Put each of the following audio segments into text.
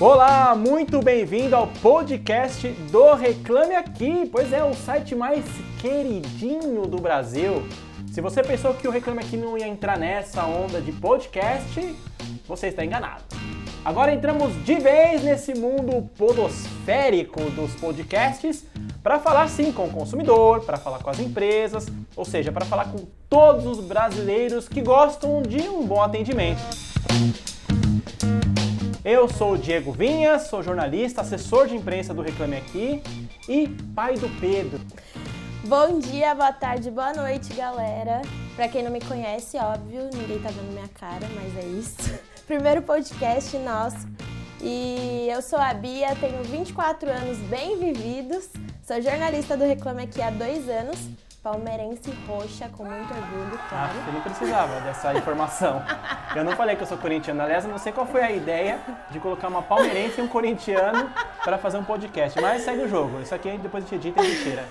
Olá, muito bem-vindo ao podcast do Reclame Aqui. Pois é, o site mais queridinho do Brasil. Se você pensou que o Reclame Aqui não ia entrar nessa onda de podcast, você está enganado. Agora entramos de vez nesse mundo podosférico dos podcasts para falar sim com o consumidor, para falar com as empresas, ou seja, para falar com todos os brasileiros que gostam de um bom atendimento. Eu sou o Diego Vinhas, sou jornalista, assessor de imprensa do Reclame Aqui e pai do Pedro. Bom dia, boa tarde, boa noite, galera. Pra quem não me conhece, óbvio, ninguém tá vendo minha cara, mas é isso. Primeiro podcast nosso. E eu sou a Bia, tenho 24 anos bem vividos, sou jornalista do Reclame Aqui há dois anos palmeirense roxa, com muito orgulho, claro. Ah, eu nem precisava dessa informação. Eu não falei que eu sou corintiano. Aliás, eu não sei qual foi a ideia de colocar uma palmeirense e um corintiano para fazer um podcast. Mas segue o jogo. Isso aqui depois de edita e mentira.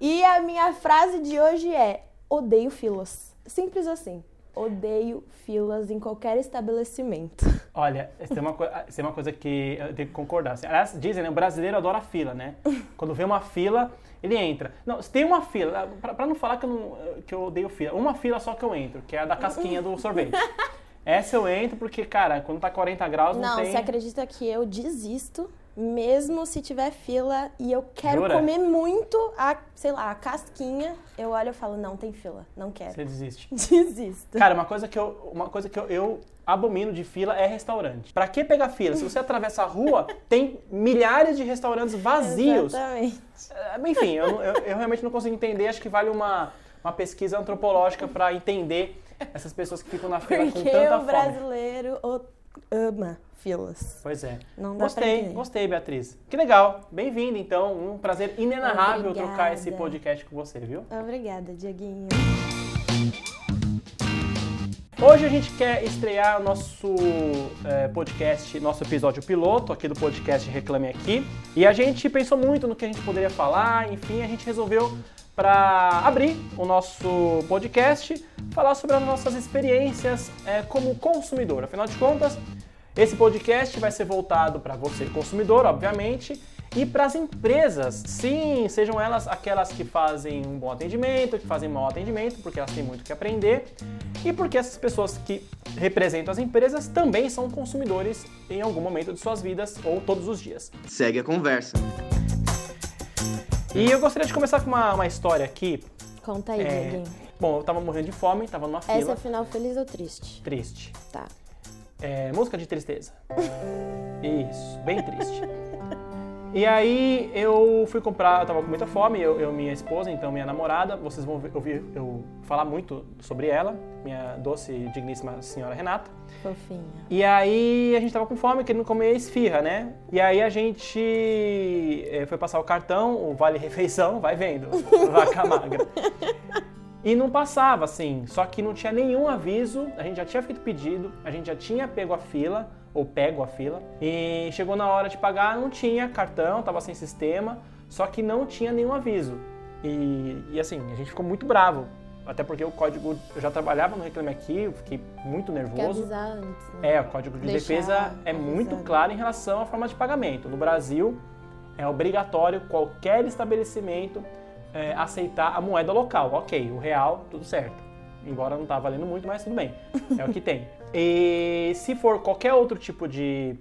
E a minha frase de hoje é: odeio filas. Simples assim. Odeio filas em qualquer estabelecimento. Olha, isso é uma, isso é uma coisa que eu tenho que concordar. Aliás, dizem, né? O brasileiro adora fila, né? Quando vê uma fila, ele entra. Não, se tem uma fila, para não falar que eu, não, que eu odeio fila, uma fila só que eu entro, que é a da casquinha do sorvete. Essa eu entro porque, cara, quando tá 40 graus não, não tem... Não, você acredita que eu desisto mesmo se tiver fila e eu quero Jura? comer muito a, sei lá, a casquinha, eu olho e falo, não, tem fila, não quero. Você desiste. Desisto. Cara, uma coisa que eu, uma coisa que eu, eu abomino de fila é restaurante. Pra que pegar fila? Se você atravessa a rua, tem milhares de restaurantes vazios. Exatamente. Enfim, eu, eu, eu realmente não consigo entender, acho que vale uma, uma pesquisa antropológica para entender essas pessoas que ficam na fila Porque com tanta fome. o brasileiro ama filas. Pois é. Não gostei, gostei, Beatriz. Que legal. Bem-vinda, então. Um prazer inenarrável Obrigada. trocar esse podcast com você, viu? Obrigada, Dieguinho. Hoje a gente quer estrear nosso é, podcast, nosso episódio piloto aqui do podcast Reclame Aqui. E a gente pensou muito no que a gente poderia falar, enfim, a gente resolveu para abrir o nosso podcast, falar sobre as nossas experiências é, como consumidor. Afinal de contas, esse podcast vai ser voltado para você, consumidor, obviamente, e para as empresas. Sim, sejam elas aquelas que fazem um bom atendimento, que fazem mau atendimento, porque elas têm muito que aprender, e porque essas pessoas que representam as empresas também são consumidores em algum momento de suas vidas ou todos os dias. Segue a conversa. E eu gostaria de começar com uma, uma história aqui. Conta aí, é... Dieguinho. Bom, eu tava morrendo de fome, tava numa fila. Essa é final feliz ou triste? Triste. Tá. É, música de tristeza. Isso, bem triste. E aí eu fui comprar, eu tava com muita fome, eu, eu minha esposa, então minha namorada, vocês vão ouvir eu falar muito sobre ela, minha doce e digníssima senhora Renata. Fofinha. E aí a gente tava com fome, querendo comer esfirra, né? E aí a gente é, foi passar o cartão, o Vale Refeição, vai vendo, vaca magra. E não passava, assim, só que não tinha nenhum aviso, a gente já tinha feito pedido, a gente já tinha pego a fila, ou pego a fila, e chegou na hora de pagar, não tinha cartão, tava sem sistema, só que não tinha nenhum aviso. E, e assim, a gente ficou muito bravo, até porque o código, eu já trabalhava no Reclame Aqui, eu fiquei muito nervoso. Quer avisar antes, né? É, o código de Deixar defesa é muito claro em relação à forma de pagamento. No Brasil, é obrigatório qualquer estabelecimento é, aceitar a moeda local. Ok, o real, tudo certo. Embora não tá valendo muito, mas tudo bem. É o que tem. E se for qualquer outro tipo de.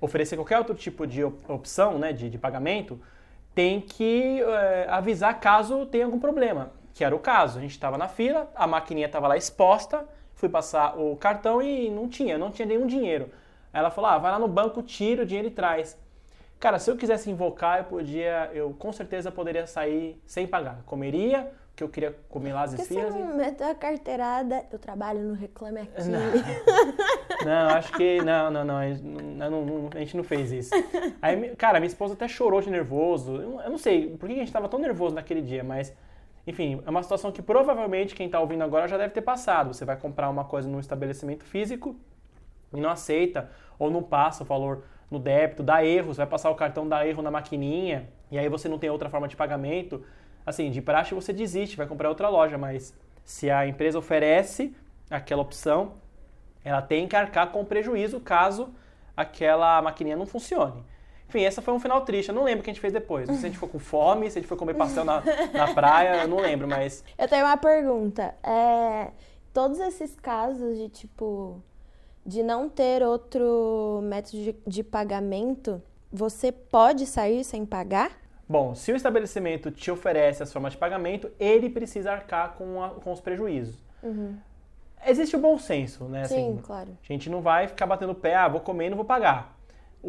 oferecer qualquer outro tipo de opção né, de, de pagamento, tem que é, avisar caso tenha algum problema. Que era o caso. A gente estava na fila, a maquininha estava lá exposta, fui passar o cartão e não tinha, não tinha nenhum dinheiro. Ela falou: ah, vai lá no banco, tira o dinheiro e traz. Cara, se eu quisesse invocar, eu podia, eu com certeza poderia sair sem pagar. Comeria, que eu queria comer lá as esfirras. Você não meteu a carteirada, eu trabalho no Reclame Aqui. Não, não acho que, não, não, não, a gente não, a gente não fez isso. Aí, cara, minha esposa até chorou de nervoso. Eu não sei por que a gente estava tão nervoso naquele dia, mas, enfim, é uma situação que provavelmente quem está ouvindo agora já deve ter passado. Você vai comprar uma coisa num estabelecimento físico e não aceita ou não passa o valor no débito, dá erro, você vai passar o cartão, dá erro na maquininha, e aí você não tem outra forma de pagamento. Assim, de praxe você desiste, vai comprar outra loja, mas se a empresa oferece aquela opção, ela tem que arcar com prejuízo caso aquela maquininha não funcione. Enfim, essa foi um final triste. Eu não lembro o que a gente fez depois. Se a gente ficou com fome, se a gente foi comer pastel na, na praia, eu não lembro, mas. Eu tenho uma pergunta. É, todos esses casos de tipo. De não ter outro método de, de pagamento, você pode sair sem pagar? Bom, se o estabelecimento te oferece as formas de pagamento, ele precisa arcar com, a- com os prejuízos. Existe o bom senso, né? Sim, assim, claro. A gente não vai ficar batendo o pé, ah, vou comer e não vou pagar.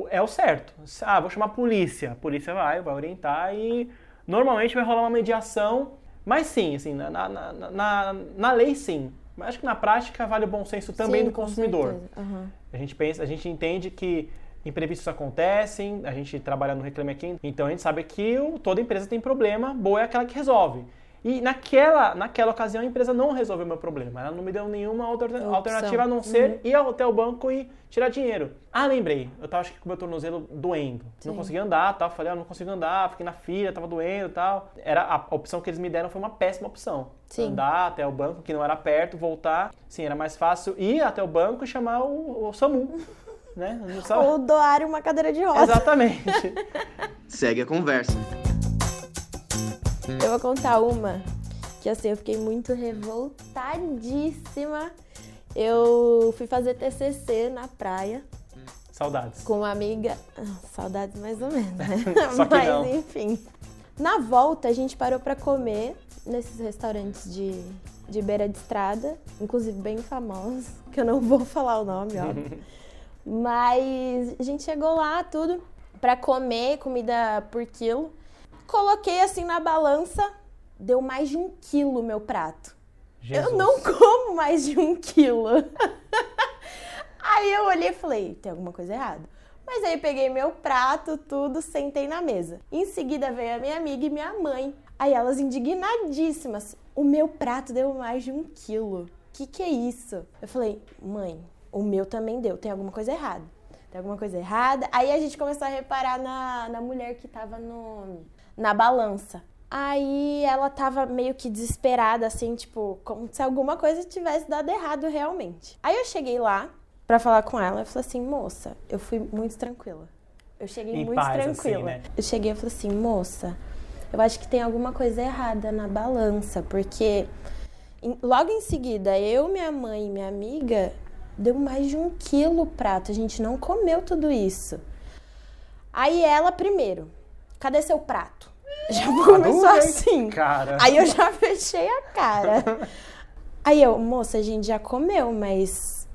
É o certo. Ah, vou chamar a polícia. A polícia vai, vai orientar e normalmente vai rolar uma mediação. Mas sim, assim, na, na, na- na lei sim. Mas acho que na prática vale o bom senso também Sim, do consumidor. Aham. A gente pensa, a gente entende que imprevistos acontecem, a gente trabalha no Reclame Aqui, então a gente sabe que o- toda empresa tem problema, boa é aquela que resolve. E naquela, naquela ocasião a empresa não resolveu o meu problema, ela não me deu nenhuma outra Opção. alternativa a não ser ir ao- até o banco e tirar dinheiro. Ah, lembrei, eu tava acho que com o meu tornozelo doendo, não Sim. conseguia andar, tal, falei, ah, não consigo andar, fiquei na fila, tava doendo, tal. Era a opção que eles me deram foi uma péssima opção. Sim. Andar até o banco, que não era perto, voltar. Sim, era mais fácil ir até o banco e chamar o, o SAMU, né? Não Ou doar uma cadeira de rodas. Exatamente. Segue a conversa. Eu vou contar uma que assim, eu fiquei muito revoltadíssima. Eu fui fazer TCC na praia Saudades. com uma amiga. Ah, Saudades mais ou menos, né? Só que Mas não. enfim. Na volta, a gente parou pra comer nesses restaurantes de, de beira de estrada, inclusive bem famosos, que eu não vou falar o nome, óbvio. Mas a gente chegou lá, tudo, pra comer comida por quilo. Coloquei assim na balança, deu mais de um quilo meu prato. Jesus. Eu não como mais de um quilo. aí eu olhei e falei, tem alguma coisa errada. Mas aí peguei meu prato, tudo, sentei na mesa. Em seguida veio a minha amiga e minha mãe. Aí elas indignadíssimas. O meu prato deu mais de um quilo. Que que é isso? Eu falei, mãe, o meu também deu. Tem alguma coisa errada. Tem alguma coisa errada. Aí a gente começou a reparar na, na mulher que tava no, na balança. Aí ela tava meio que desesperada, assim, tipo, como se alguma coisa tivesse dado errado realmente. Aí eu cheguei lá pra falar com ela e falei assim, moça, eu fui muito tranquila. Eu cheguei Em muito paz, assim, tranquila. né? Eu cheguei e falei assim, moça, eu acho que tem alguma coisa errada na balança, porque em- logo em seguida, eu, minha mãe e minha amiga deu mais de um quilo o prato. A gente não comeu tudo isso. Aí ela primeiro, cadê seu prato? Já começou assim. Cara. Aí eu já fechei a cara. Aí eu, moça, a gente já comeu, mas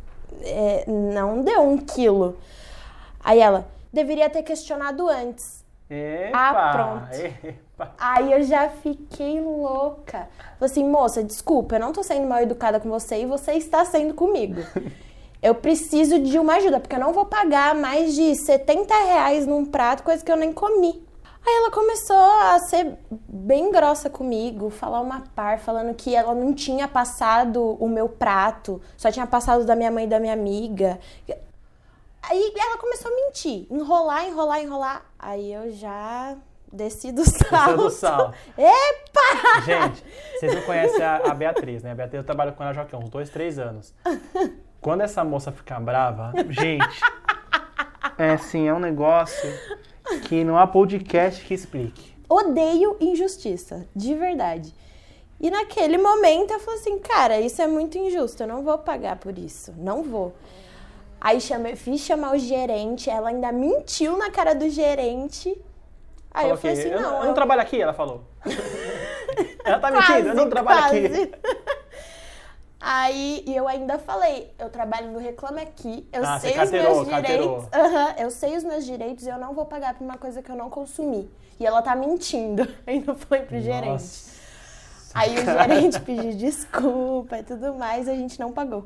é, não deu um quilo. Aí ela, deveria ter questionado antes. Epa, Ah, pronto. epa. Aí eu já fiquei louca. Falei assim, moça, desculpa, eu não tô sendo mal educada com você e você está sendo comigo. Eu preciso de uma ajuda, porque eu não vou pagar mais de 70 reais num prato, coisa que eu nem comi. Aí ela começou a ser bem grossa comigo, falar uma par, falando que ela não tinha passado o meu prato, só tinha passado da minha mãe e da minha amiga. Aí ela começou a mentir, enrolar, enrolar, enrolar. Aí eu já desci do salto. Desceu do salto. Epa! Gente, vocês não conhecem a, a Beatriz, né? A Beatriz eu trabalho com ela já há uns dois, três anos. Quando essa moça ficar brava, gente, é assim, é um negócio que não há podcast que explique. Odeio injustiça, de verdade. E naquele momento eu falei assim, cara, isso é muito injusto, eu não vou pagar por isso, não vou. Aí chamei, fiz chamar o gerente, ela ainda mentiu na cara do gerente. Aí eu Falou falei que, assim, eu, não, eu não trabalho aqui, ela falou. ela tá Quase, mentindo, eu não trabalho aqui. Aí e eu ainda falei, eu trabalho no Reclame Aqui, eu Ah, sei os carteirou, meus direitos. Eu sei os meus direitos e eu não vou pagar por uma coisa que eu não consumi. E ela tá mentindo. Ainda falei pro gerente. Nossa. Aí o gerente pediu desculpa e tudo mais, a gente não pagou.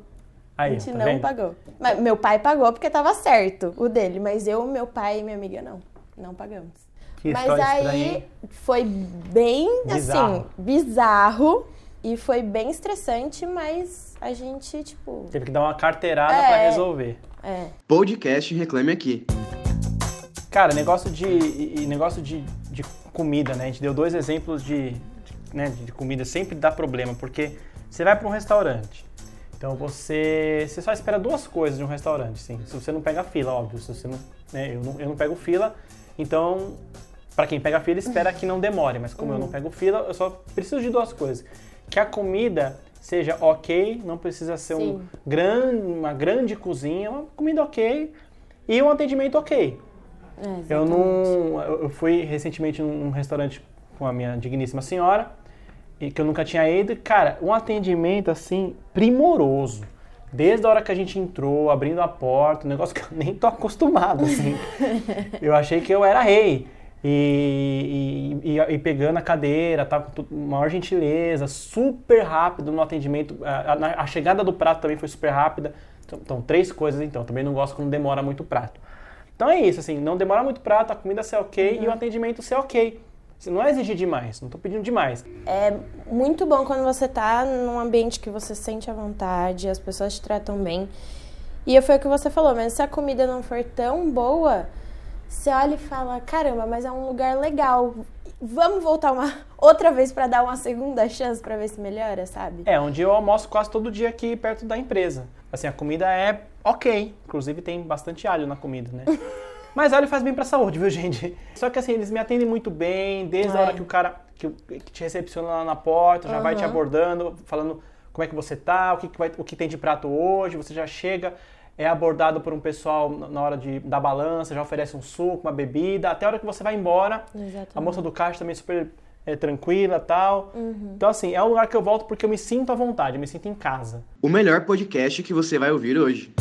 A Aí, gente tá não vendo? pagou. Mas meu pai pagou porque tava certo o dele, mas eu, meu pai e minha amiga não. Não pagamos. Que mas aí estranha, foi bem Bizarro. assim, bizarro e foi bem estressante, mas a gente, tipo, Teve que dar uma carteirada É. pra resolver. é. Podcast Reclame Aqui. Cara, negócio de, negócio de, de comida, né? A gente deu dois exemplos de, de, né, de comida. Sempre dá problema, porque você vai para um restaurante Então você, você só espera duas coisas de um restaurante, sim. Se você não pega fila, óbvio. Se você não, né, eu, não, eu não pego fila, então para quem pega fila espera que não demore. Mas como eu não pego fila, eu só preciso de duas coisas: que a comida seja ok, não precisa ser um uma grande cozinha, uma comida ok e um atendimento ok. É, Eu não. Eu fui recentemente num restaurante com a minha digníssima senhora, e que eu nunca tinha ido. Cara, um atendimento assim, primoroso. Desde a hora que a gente entrou, abrindo a porta, um negócio que eu nem tô acostumado, assim. eu achei que eu era rei. E, e, e- e pegando a cadeira, tá com maior gentileza, super rápido no atendimento. A, a- a chegada do prato também foi super rápida. Então, então, três coisas então. Também não gosto quando demora muito o prato. Então é isso, assim, não demora muito prato, a comida ser ok e o atendimento ser ok. Assim, Não é exigir demais, não tô pedindo demais. É muito bom quando você tá num ambiente que você sente à vontade, as pessoas te tratam bem. E foi o que você falou, mas se a comida não for tão boa, você olha e fala: caramba, mas é um lugar legal. Vamos voltar uma outra vez pra dar uma segunda chance pra ver se melhora, sabe? É, onde eu almoço quase todo dia aqui perto da empresa. Assim, a comida é ok. Inclusive tem bastante alho na comida, né? Mas alho faz bem pra saúde, viu, gente? Só que assim, eles me atendem muito bem, desde a É. hora que o cara que, que te recepciona lá na porta, já vai te abordando, falando como é que você tá, o que, que vai- o que tem de prato hoje, você já chega, é abordado por um pessoal na hora de, da balança, já oferece um suco, uma bebida, até a hora que você vai embora. Exatamente. A moça do caixa também super é, tranquila tal. Uhum. Então, assim, é um lugar que eu volto porque eu me sinto à vontade, eu me sinto em casa. O melhor podcast que você vai ouvir hoje.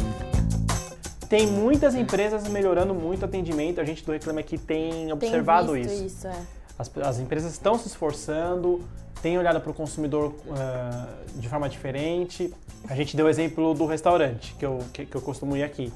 Tem muitas empresas melhorando muito o atendimento, a gente do Reclame Aqui tem Tem observado visto isso. isso, é. As, as empresas estão se esforçando, têm olhado para o consumidor ah, de forma diferente. A gente deu o exemplo do restaurante, que eu, que, que eu costumo ir aqui.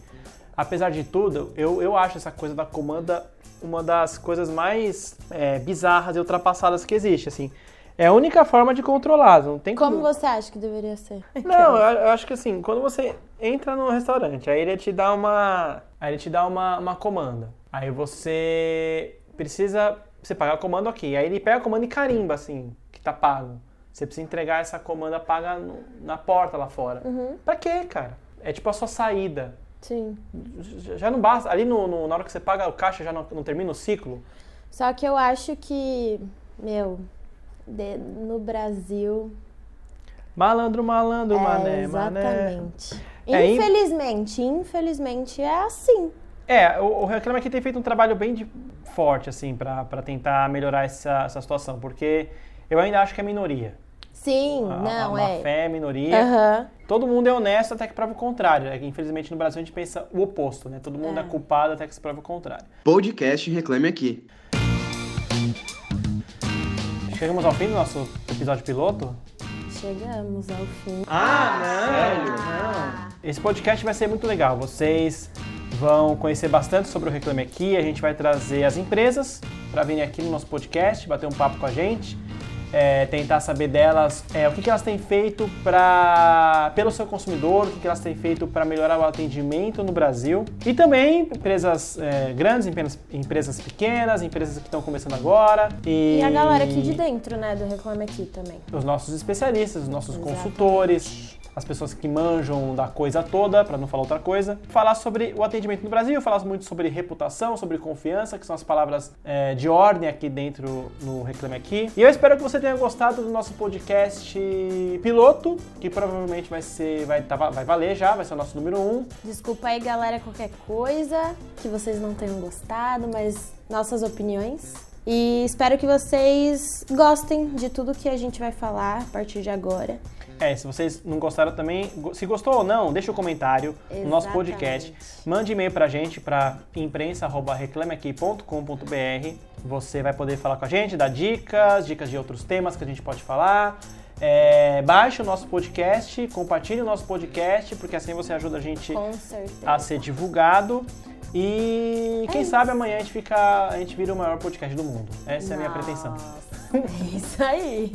Apesar de tudo, eu, eu acho essa coisa da comanda uma das coisas mais é, bizarras e ultrapassadas que existe, assim. É a única forma de controlar, não tem Como você acha que deveria ser? Não, eu, eu acho que assim, quando você entra no restaurante, aí ele te dá uma. Aí ele te dá uma, uma comanda. Aí você precisa. Você pagar a comanda aqui. Aí ele pega a comanda e carimba, assim, tá pago. Você precisa entregar essa comanda paga no- na porta lá fora. Uhum. Pra quê, cara? É tipo a sua saída. Sim. Já- não basta. Ali no, no- na hora que você paga o caixa, já não, não termina o ciclo. Só que eu acho que, meu, de- no Brasil. Malandro, malandro, é, mané, mané. exatamente. É, in- infelizmente, infelizmente é assim. É, o, o Reclame Aqui tem feito um trabalho bem de- forte, assim, pra pra tentar melhorar essa, essa situação, porque eu ainda acho que é minoria. Sim, A, não, a má é. fé é minoria. Aham. Todo mundo é honesto até que prova o contrário. É que, infelizmente, no Brasil a gente pensa o oposto, né? Todo mundo é, É. culpado até que se prova o contrário. Podcast Reclame Aqui. Chegamos ao fim do nosso episódio piloto. Chegamos ao fim. Ah, não! Não. Esse podcast vai ser muito legal. Vocês vão conhecer bastante sobre o Reclame Aqui. A gente vai trazer as empresas para virem aqui no nosso podcast, bater um papo com a gente, é, tentar saber delas é, o que, que elas têm feito pra, pelo seu consumidor, o que, que elas têm feito para melhorar o atendimento no Brasil. E também empresas é, grandes, empresas, empresas pequenas, empresas que estão começando agora. E, E a galera aqui de dentro, né, do Reclame Aqui também. os nossos especialistas, os nossos Exatamente. consultores, as pessoas que manjam da coisa toda, para não falar outra coisa. Falar sobre o atendimento no Brasil, falar muito sobre reputação, sobre confiança, que são as palavras é, de ordem aqui dentro no Reclame Aqui. E eu espero que você tenha gostado do nosso podcast piloto, que provavelmente vai ser, vai, tá- vai valer já, vai ser o nosso número um. Desculpa aí, galera, qualquer coisa que vocês não tenham gostado, mas nossas opiniões. E espero que vocês gostem de tudo que a gente vai falar a partir de agora. É, se vocês não gostaram também, se gostou ou não, deixa o comentário no nosso podcast. Exatamente. Mande e-mail pra gente para imprensa@reclameaqui.com.br. Você vai poder falar com a gente, dar dicas, dicas de outros temas que a gente pode falar. É, baixe o nosso podcast, compartilhe o nosso podcast, porque assim você ajuda a gente a ser divulgado. E quem sabe amanhã a gente fica, a gente vira o maior podcast do mundo. Essa é a minha pretensão. É isso aí.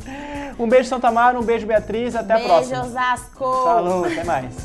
Um beijo Santa Mara, um beijo Beatriz, até a Beijo, próxima. Osasco! Falou, até mais.